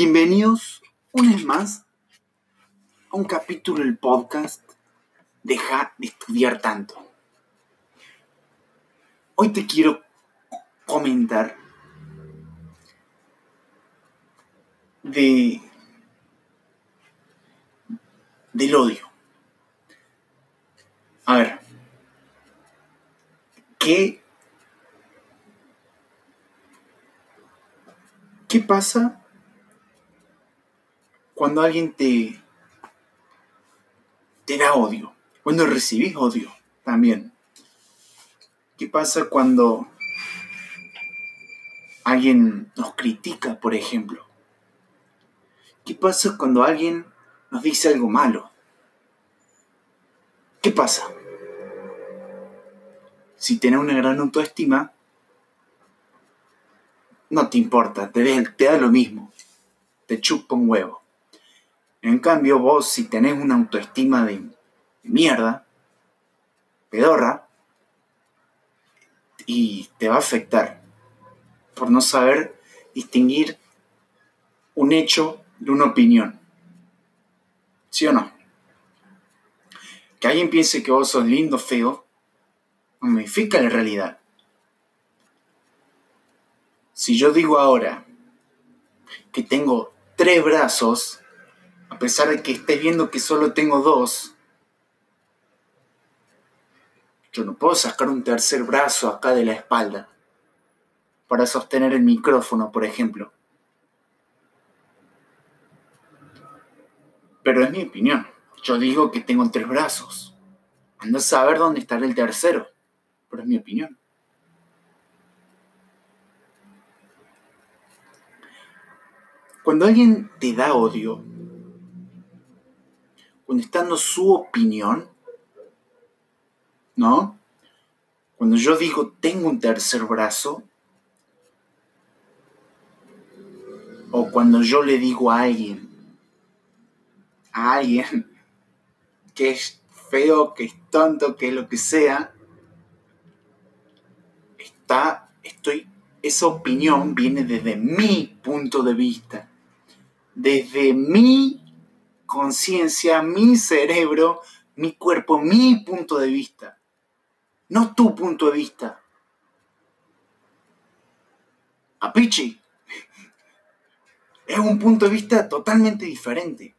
Bienvenidos una vez más a un capítulo del podcast Deja de estudiar tanto. Hoy te quiero comentar de del odio. A ver, ¿qué ¿Qué pasa cuando alguien te, te da odio? Cuando recibís odio también. ¿Qué pasa cuando alguien nos critica, por ejemplo? ¿Qué pasa cuando alguien nos dice algo malo? ¿Qué pasa? Si tienes una gran autoestima, no te importa, te, te da lo mismo, te chupa un huevo. En cambio, vos si tenés una autoestima de, mierda, pedorra, y te va a afectar por no saber distinguir un hecho de una opinión. ¿Sí o no? Que alguien piense que vos sos lindo, feo, no modifica la realidad. Si yo digo ahora que tengo tres brazos, a pesar de que estés viendo que solo tengo dos, yo no puedo sacar un tercer brazo acá de la espalda para sostener el micrófono, por ejemplo. Pero es mi opinión. Yo digo que tengo tres brazos. Ando a saber dónde estará el tercero. Pero es mi opinión. Cuando alguien te da odio, cuando está su opinión, ¿no? Cuando yo digo tengo un tercer brazo, o cuando yo le digo a alguien, a alguien que es feo, que es tonto, que es lo que sea, está, estoy, esa opinión viene desde mi punto de vista desde mi conciencia, mi cerebro, mi cuerpo, mi punto de vista, no tu punto de vista. Apichi, es un punto de vista totalmente diferente.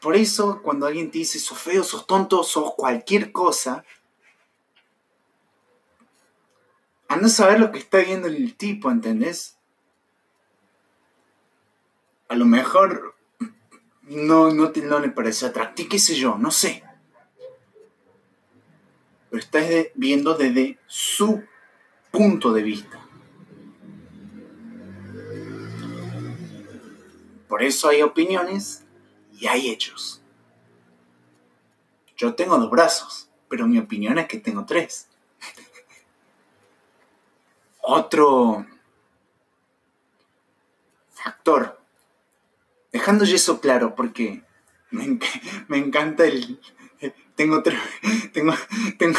Por eso, cuando alguien te dice sos feo, sos tonto, sos cualquier cosa, a no saber lo que está viendo el tipo, ¿entendés? A lo mejor no, no, te, no le parece atractivo, qué sé yo, no sé. Pero estás viendo desde su punto de vista. Por eso hay opiniones y hay hechos. Yo tengo dos brazos, pero mi opinión es que tengo tres. Otro factor, dejando eso claro, porque me, encanta el... Tengo tres... Tengo... Tengo...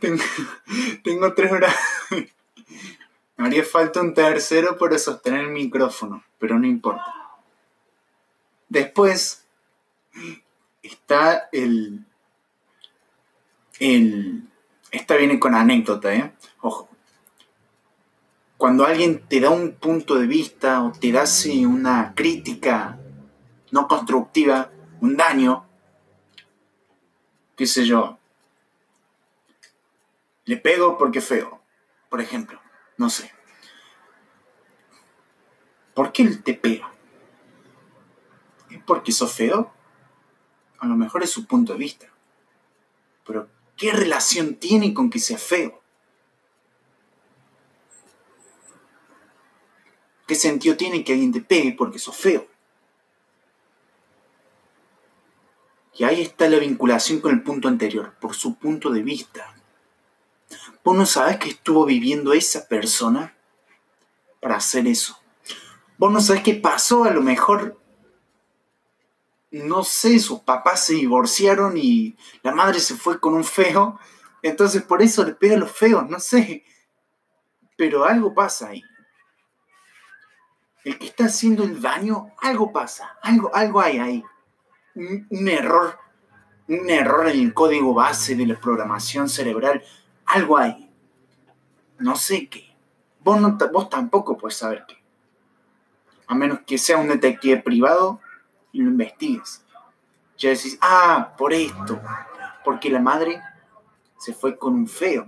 tengo, tengo tres brazos. Me haría falta un tercero para sostener el micrófono, pero no importa. Después está el, esta viene con anécdota, ¿eh? Ojo. Cuando alguien te da un punto de vista o te da una crítica no constructiva, un daño, qué sé yo, le pego porque es feo, por ejemplo, no sé. ¿Por qué él te pega? ¿Es porque sos feo? A lo mejor es su punto de vista. Pero ¿Qué relación tiene con que sea feo? ¿Qué sentido tiene que alguien te pegue porque sos feo? Y ahí está la vinculación con el punto anterior, por su punto de vista. Vos no sabés qué estuvo viviendo esa persona para hacer eso. Vos no sabés qué pasó, a lo mejor no sé, sus papás se divorciaron y la madre se fue con un feo Entonces por eso le pega a los feos, no sé. Pero algo pasa ahí. El que está haciendo el daño, algo pasa, algo, algo hay ahí. Un, error, un error en el código base de la programación cerebral, algo hay. No sé qué. Vos, no, vos tampoco puedes saber qué. A menos que sea un detective privado y lo investigues. Ya decís, ah, por esto. Porque la madre se fue con un feo.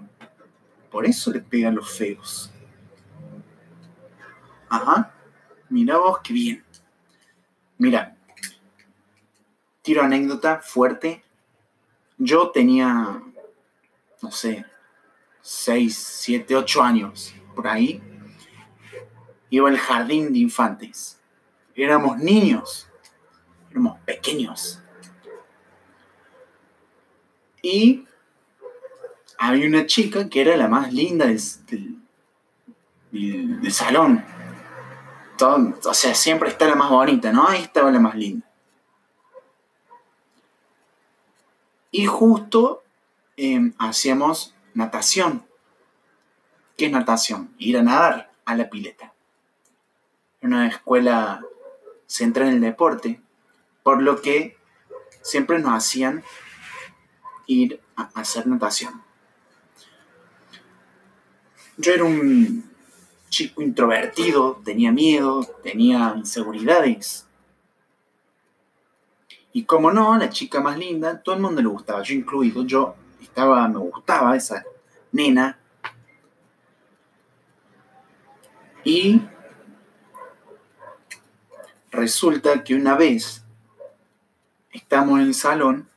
Por eso le pegan los feos. Ajá. Mira vos qué bien. Mira. Tiro anécdota fuerte. Yo tenía, no sé, 6, 7, 8 años, por ahí. Iba al jardín de infantes. Éramos niños. Éramos pequeños. Y había una chica que era la más linda del, salón. O sea, siempre está la más bonita, ¿no? Ahí estaba la más linda. Y justo em, hacíamos natación. ¿Qué es natación? Ir a nadar a la pileta. Una escuela central en el deporte, por lo que siempre nos hacían ir a hacer natación. Yo era un chico introvertido, tenía miedo, tenía inseguridades. Y como no, la chica más linda, todo el mundo le gustaba, yo incluido, yo estaba, me gustaba esa nena. Y resulta que una vez estamos en el salón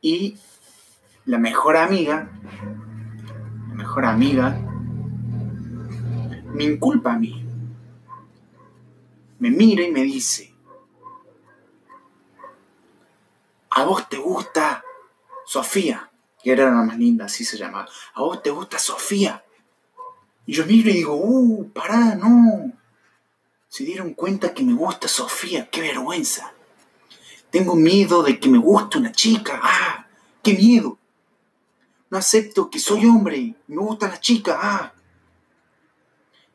y la mejor amiga mejor amiga, me inculpa a mí. Me mira y me dice, ¿a vos te gusta Sofía? Que era la más linda, así se llamaba. ¿A vos te gusta Sofía? Y yo miro y digo, uh, pará, no. Se dieron cuenta que me gusta Sofía, qué vergüenza. Tengo miedo de que me guste una chica, ah, qué miedo. No acepto que soy hombre, me gusta la chica. Ah.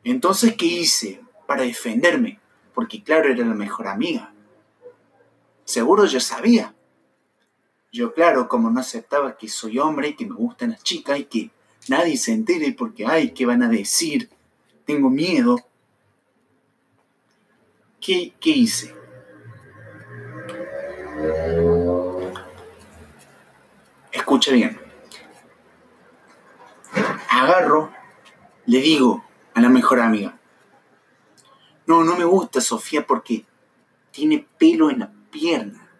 Entonces, ¿qué hice para defenderme? Porque claro, era la mejor amiga. Seguro yo sabía. Yo, claro, como no aceptaba que soy hombre y que me gustan las chicas y que nadie se entere porque, ay, ¿qué van a decir? Tengo miedo. ¿Qué, qué hice? Escucha bien agarro, le digo mejor no, no me gusta Sofía porque tiene pelo en la pierna.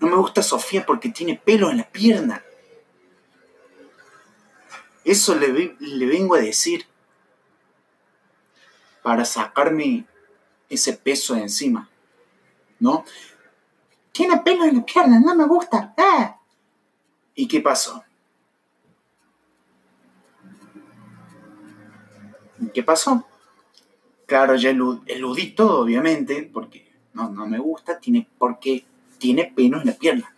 No me gusta Sofía porque tiene pelo en la pierna. Eso le, le vengo a decir para sacarme ese peso de encima. ¿No? Tiene pelo en la pierna, no me gusta. ¡Ah! ¿Y qué pasó? ¿Qué pasó? Claro, ya eludí todo, obviamente, porque no, no me gusta, tiene, porque tiene pelos en la pierna.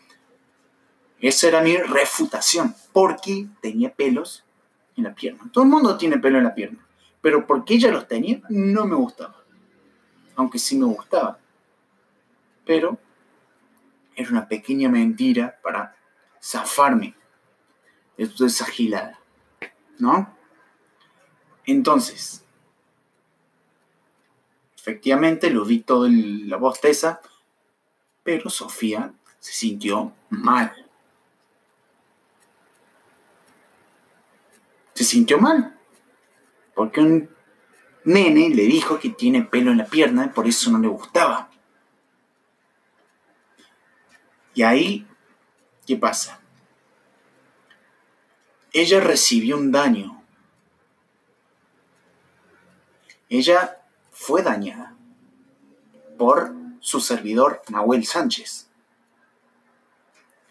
Esa era mi refutación, porque tenía pelos en la pierna. Todo el mundo tiene pelo en la pierna, pero porque ella los tenía, no me gustaba. Aunque sí me gustaba. Pero era una pequeña mentira para zafarme de toda esa gilada. ¿No? Entonces, efectivamente lo di todo la bosteza, pero Sofía se sintió mal. Se sintió mal, porque un nene le dijo que tiene pelo en la pierna y por eso no le gustaba. Y ahí, ¿qué pasa? Ella recibió un daño ella fue dañada por su servidor Nahuel Sánchez.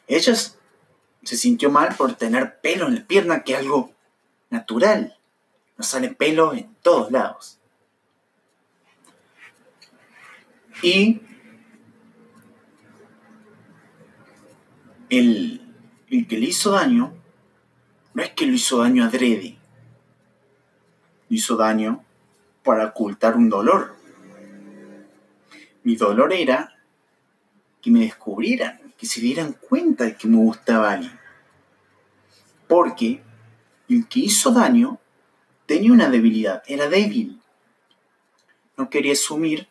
Ella se sintió mal por tener pelo en la pierna, que es algo natural. No sale pelo en todos lados. Y el el que le hizo daño no es que lo hizo daño adrede, lo hizo daño para ocultar un dolor. Mi dolor era que me descubrieran, que se dieran cuenta de que me gustaba alguien. Porque el que hizo daño tenía una debilidad, era débil. No quería asumir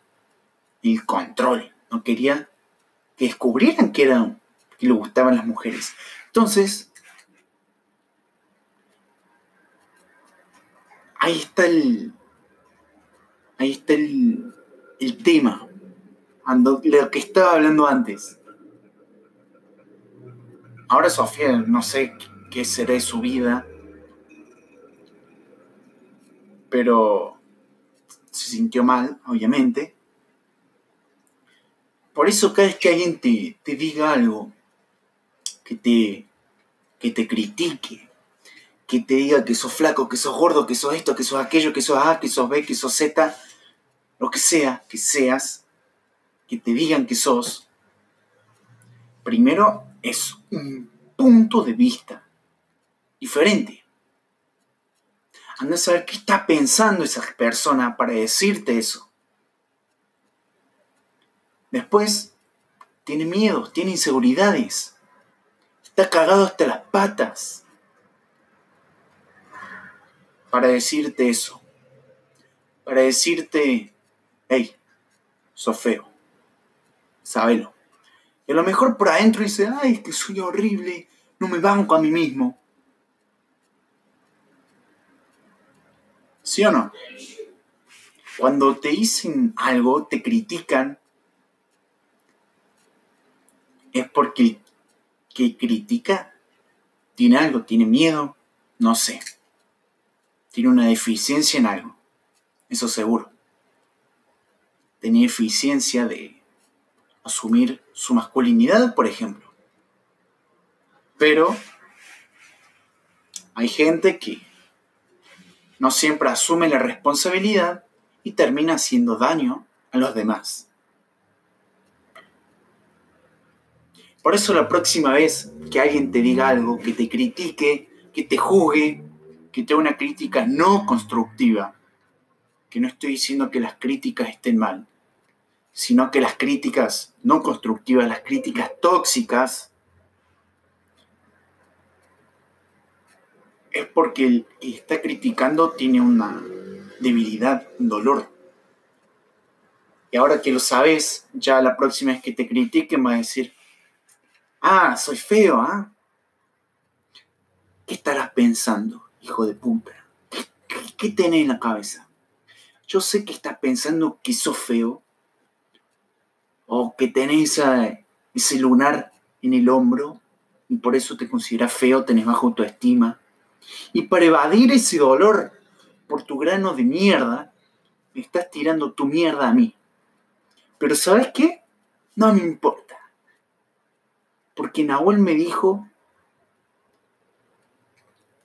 el control, no quería que descubrieran que, era, que le gustaban las mujeres. Entonces, ahí está el, ahí está el, el tema, lo que estaba hablando antes. Ahora Sofía, no sé qué será de su vida, pero se sintió mal, obviamente. Por eso cada vez que alguien te, te diga algo, que te, que te critique, que te diga que sos flaco, que sos gordo, que sos esto, que sos aquello, que sos A, que sos B, que sos Z, lo que sea que seas, que te digan que sos, primero es un punto de vista diferente. Anda a saber qué está pensando esa persona para decirte eso. Después, tiene miedo, tiene inseguridades. Está cagado hasta las patas para decirte eso. Para decirte, hey, feo. Sábelo. Y a lo mejor por adentro dice, ay, es que soy horrible, no me banco a mí mismo. ¿Sí o no? Cuando te dicen algo, te critican, es porque que critica tiene algo, tiene miedo, no sé. Tiene una deficiencia en algo, eso seguro. Tenía eficiencia de asumir su masculinidad, por ejemplo. Pero hay gente que no siempre asume la responsabilidad y termina haciendo daño a los demás. Por eso la próxima vez que alguien te diga algo, que te critique, que te juzgue, que te una crítica no constructiva, que no estoy diciendo que las críticas estén mal, sino que las críticas no constructivas, las críticas tóxicas, es porque el que está criticando tiene una debilidad, un dolor. Y ahora que lo sabes, ya la próxima vez que te critiquen va a decir, ah, soy feo, ¿ah? ¿Qué estarás pensando, hijo de puta? ¿Qué, tenés en la cabeza? Yo sé que estás pensando que sos feo, o que tenés ese lunar en el hombro y por eso te consideras feo, tenés bajo autoestima. Y para evadir ese dolor por tu grano de mierda, me estás tirando tu mierda a mí. Pero ¿sabes qué? No me importa. Porque Nahuel me dijo,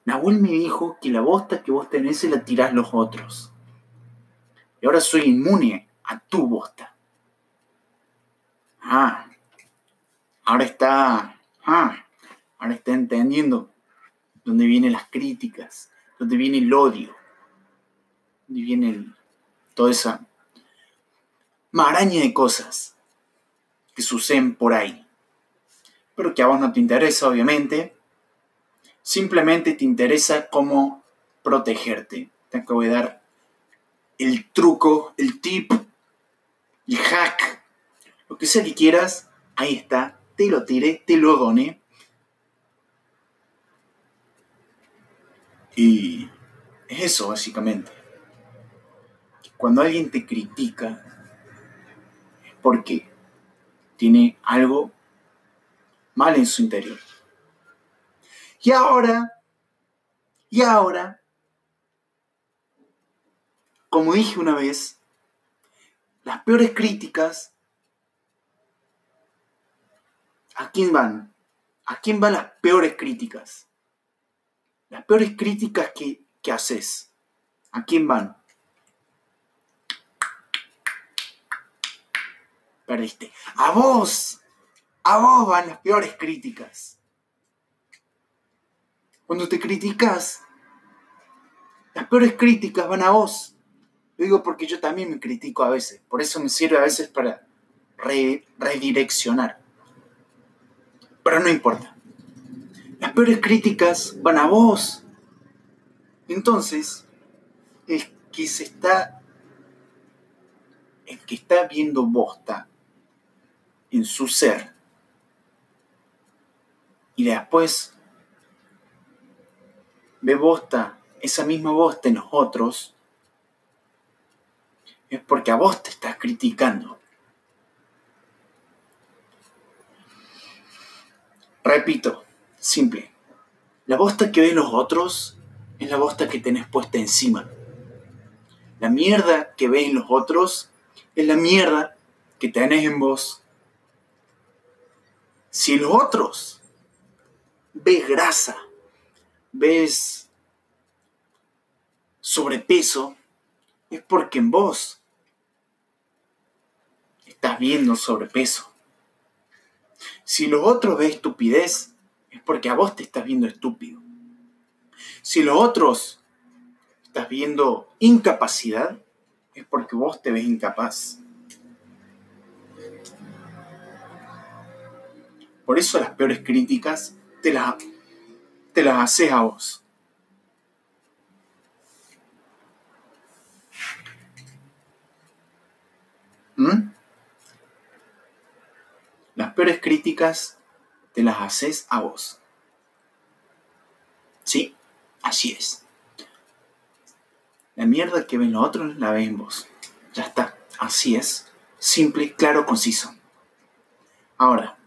Nahuel me dijo que la bosta que vos tenés se la tirás los otros. Y ahora soy inmune a tu bosta. Ah, ahora está, ah, ahora está entendiendo dónde vienen las críticas, dónde viene el odio, dónde viene toda esa maraña de cosas que suceden por ahí. Pero que a vos no te interesa, obviamente. Simplemente te interesa cómo protegerte. Te acabo de dar el truco, el tip, el hack lo que sea que quieras, ahí está, te lo tiré, te lo doné. Y es eso, básicamente. Cuando alguien te critica, es porque tiene algo mal en su interior. Y ahora, y ahora, como dije una vez, las peores críticas ¿A quién van? ¿A quién van las peores críticas? Las peores críticas que, que haces. ¿A quién van? Perdiste. A vos. A vos van las peores críticas. Cuando te criticas, las peores críticas van a vos. Lo digo porque yo también me critico a veces. Por eso me sirve a veces para redireccionar. Pero no importa. Las peores críticas van a vos. Entonces, es que se está. El que está viendo bosta en su ser. Y después ve bosta, esa misma bosta en los otros, es porque a vos te estás criticando. Repito, simple. La bosta que ven los otros es la bosta que tenés puesta encima. La mierda que ven los otros es la mierda que tenés en vos. Si los otros ves grasa, ves sobrepeso, es porque en vos estás viendo sobrepeso. Si los otros ven estupidez, es porque a vos te estás viendo estúpido. Si los otros estás viendo incapacidad, es porque vos te ves incapaz. Por eso las peores críticas te las, te las haces a vos. ¿Mm? Las peores críticas te las haces a vos. Sí, así es. La mierda que ven los otros la ven vos. Ya está. Así es. Simple, claro, conciso. Ahora,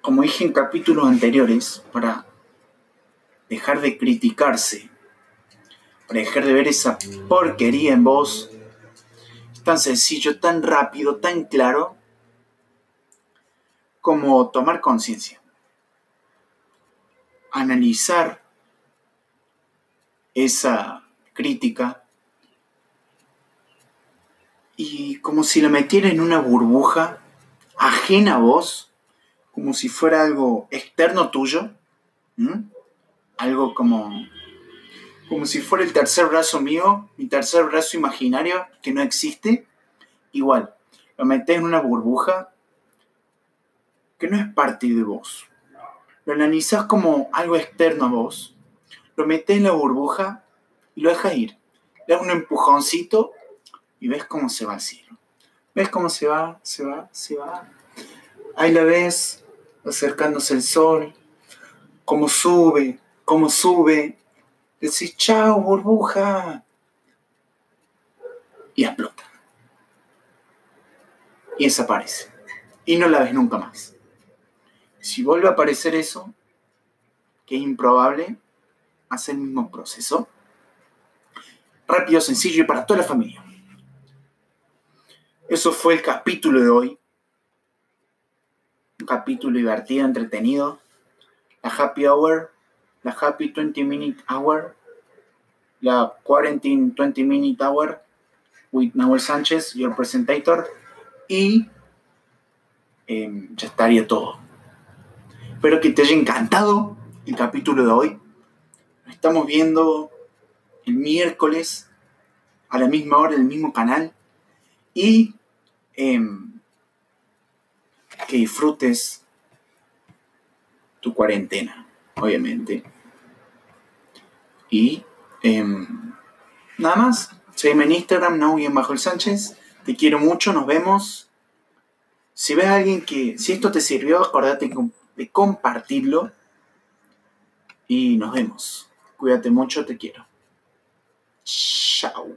como dije en capítulos anteriores, para dejar de criticarse, para dejar de ver esa porquería en vos, tan sencillo, tan rápido, tan claro, como tomar conciencia, analizar esa crítica y como si la metiera en una burbuja ajena a vos, como si fuera algo externo tuyo, algo como, como si fuera el tercer brazo mío, mi tercer brazo imaginario que no existe, igual, lo metes en una burbuja que no es parte de vos. Lo analizas como algo externo a vos, lo metes en la burbuja y lo dejas ir. Le das un empujoncito y ves cómo se va al cielo. ¿Ves cómo se va, se va, se va? Ahí la ves, acercándose el sol, cómo sube, cómo sube. Decís, chao, burbuja. Y explota. Y desaparece. Y no la ves nunca más. Si vuelve a aparecer eso, que es improbable, hace el mismo proceso. Rápido, sencillo y para toda la familia. Eso fue el capítulo de hoy un capítulo divertido, entretenido. La Happy Hour, la Happy 20 Minute Hour, la Quarantine 20 Minute Hour with Nahuel Sánchez, your presentator. Y em, ya estaría todo. Espero que te haya encantado el capítulo de hoy. Nos estamos viendo el miércoles a la misma hora en el mismo canal. Y em, que disfrutes tu cuarentena, obviamente. Y em, nada más. Sígueme en Instagram, no bajo el Sánchez. Te quiero mucho, nos vemos. Si ves a alguien que, si esto te sirvió, acordate de compartirlo. Y nos vemos. Cuídate mucho, te quiero. Chao.